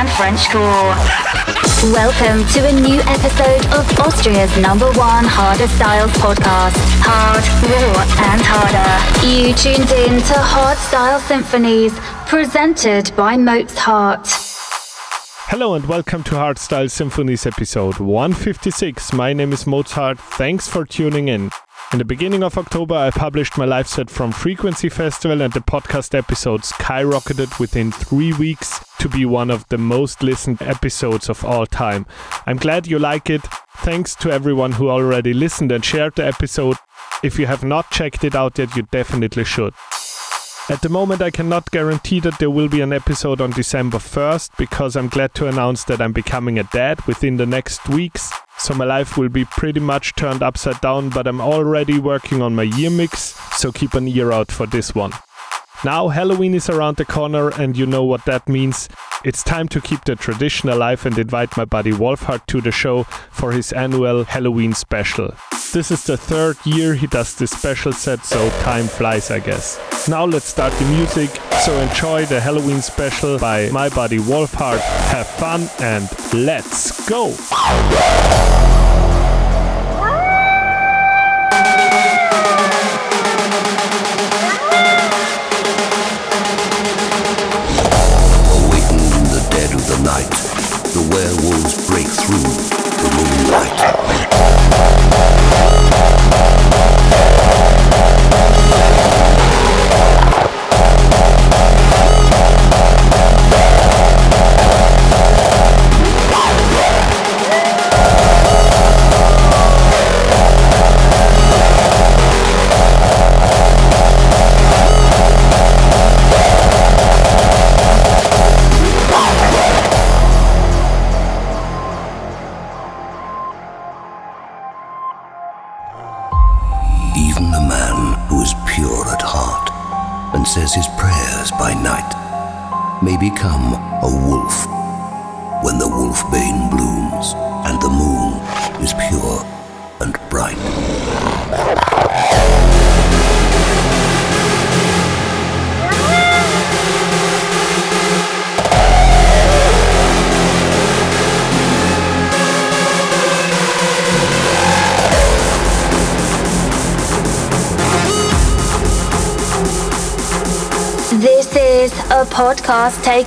And Frenchcore. Welcome to a new episode of Austria's number one harder styles podcast. Hard, raw, and harder. You tuned in to Hard Style Symphonies, presented by Mozhart. Hello and welcome to Hardstyle Symphonies episode 156. My name is Mozhart. Thanks for tuning in. In the beginning of October, I published my live set from Frequency Festival, and the podcast episode skyrocketed within three weeks to be one of the most listened episodes of all time. I'm glad you like it. Thanks to everyone who already listened and shared the episode. If you have not checked it out yet, you definitely should. At the moment, I cannot guarantee that there will be an episode on December 1st because I'm glad to announce that I'm becoming a dad within the next weeks. So my life will be pretty much turned upside down, but I'm already working on my year mix, so keep an ear out for this one. Now Halloween is around the corner, and you know what that means. It's time to keep the tradition alive and invite my buddy Wolfhard to the show for his annual Halloween special. This is the third year he does this special set, so time flies, I guess. Now let's start the music, so enjoy the Halloween special by my buddy Wolfhard. Have fun and let's go!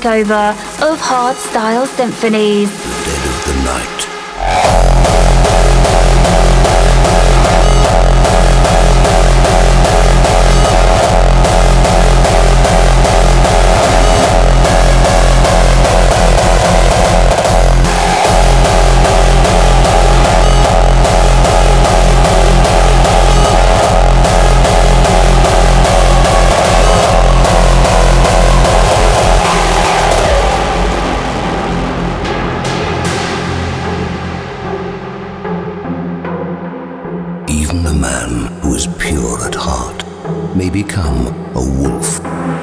Takeover of Hard Style Symphonies. May become a wolf.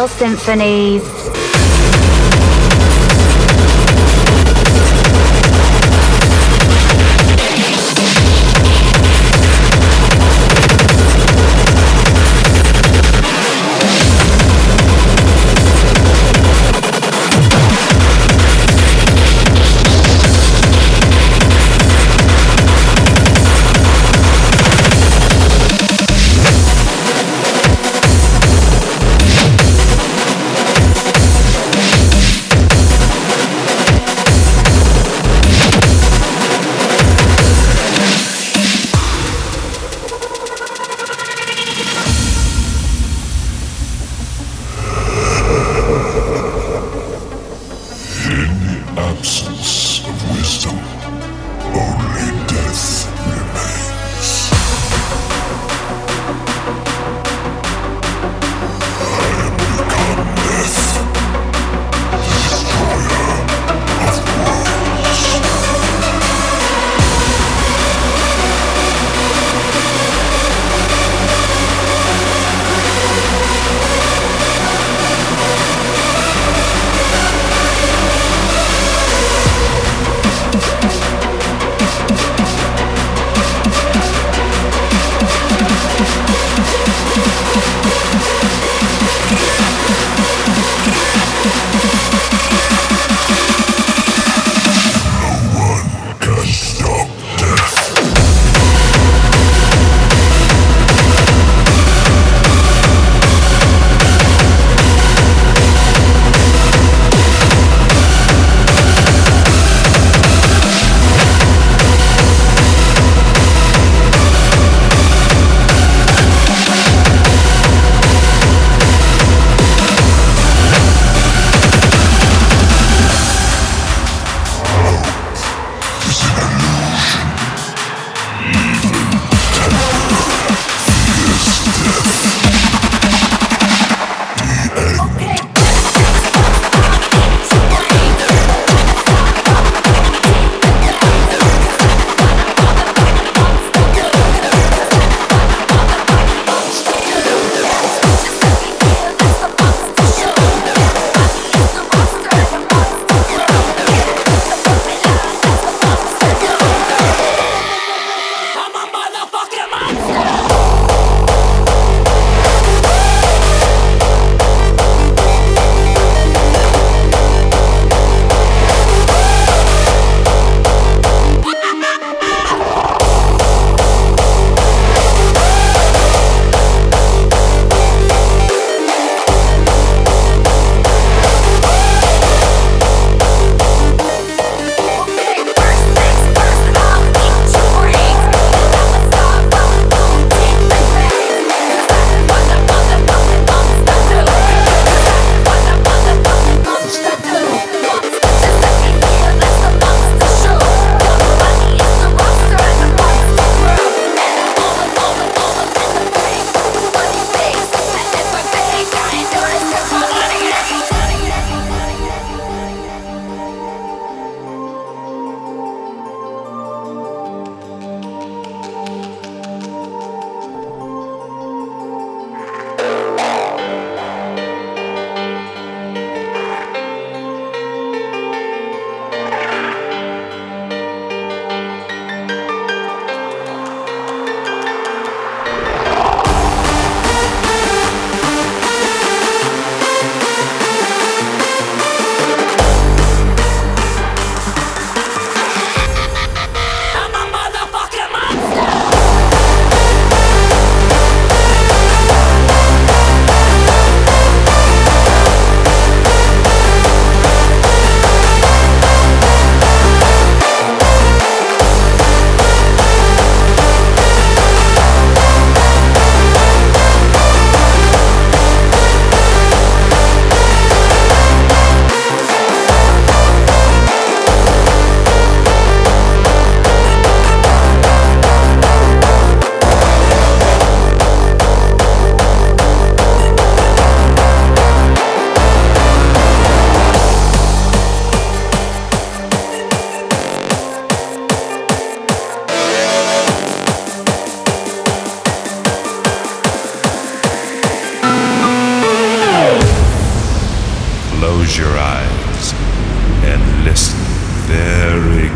Style Symphonies.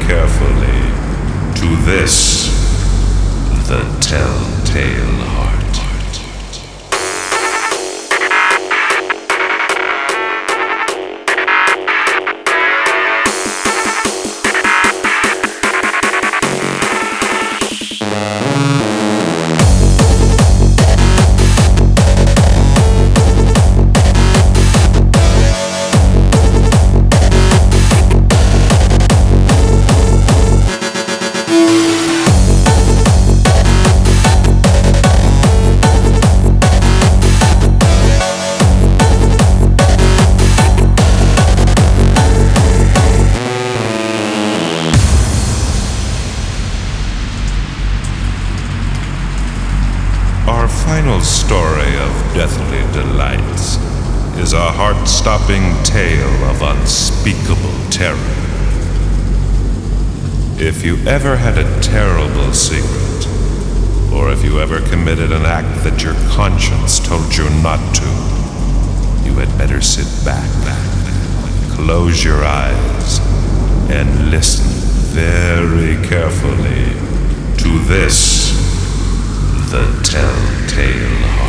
Carefully to this the telltale heart. If you ever had a terrible secret, or if you ever committed an act that your conscience told you not to, you had better sit back, close your eyes, and listen very carefully to this the telltale heart.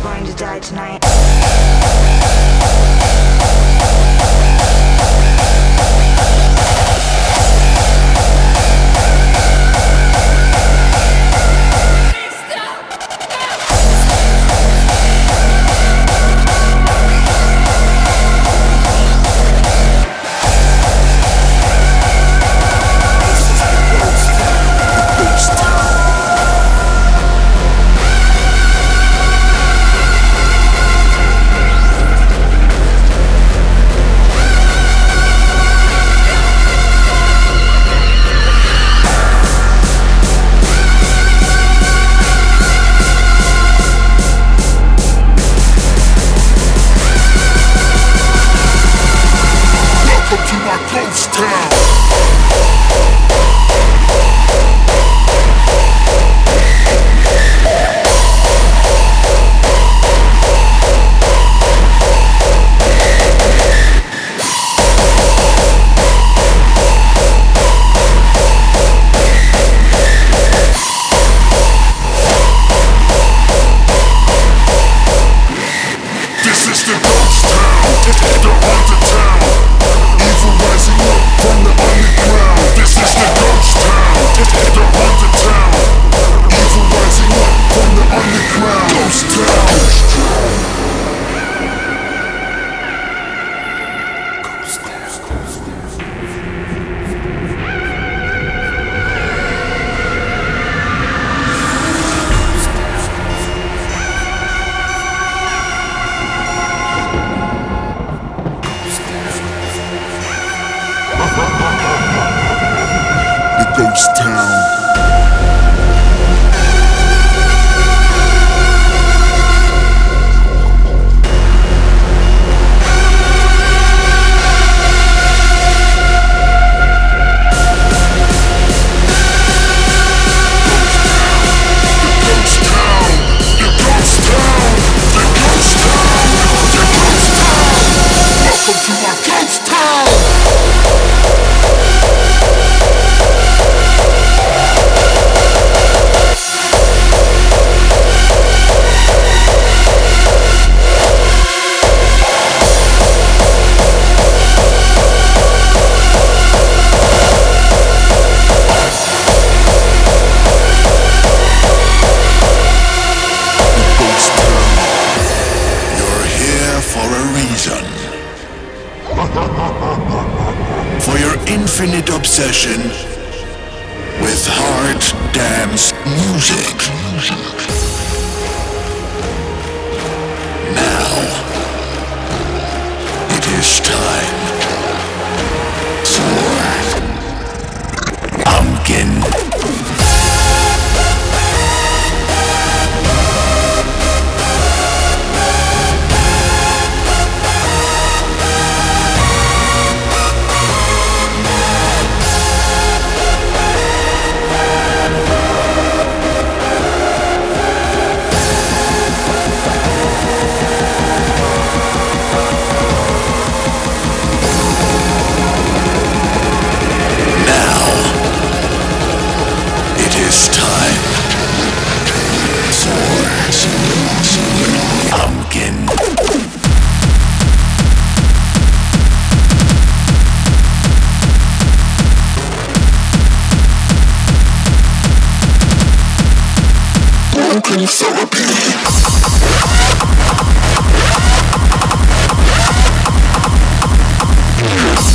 all going to die tonight. Yes.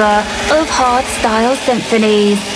Of Hardstyle Symphonies.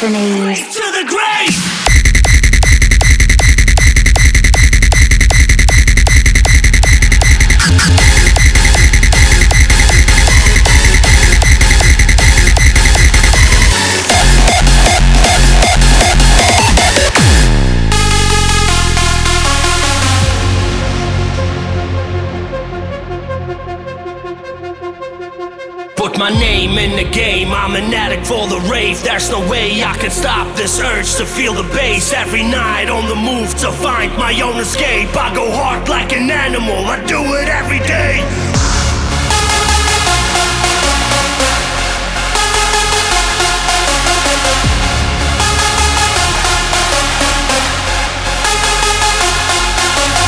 Symphonies. To the game. I'm an addict for the rave. There's no way I can stop this urge to feel the bass every night on the move to find my own escape. I go hard like an animal. I do it every day.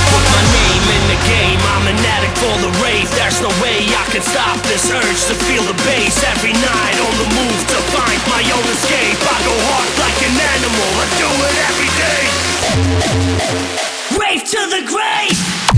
Put my name in the game. I'm an addict for the rave There's no way can stop this urge to feel the bass Every night. On the move to find my own escape. I go hard like an animal, I do it every day. Rave to the grave!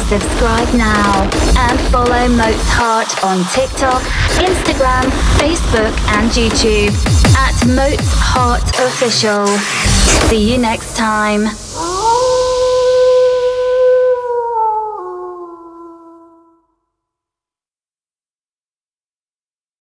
subscribe now and follow Mozhart on TikTok, Instagram, Facebook, and YouTube at Mozhart Official. See you next time.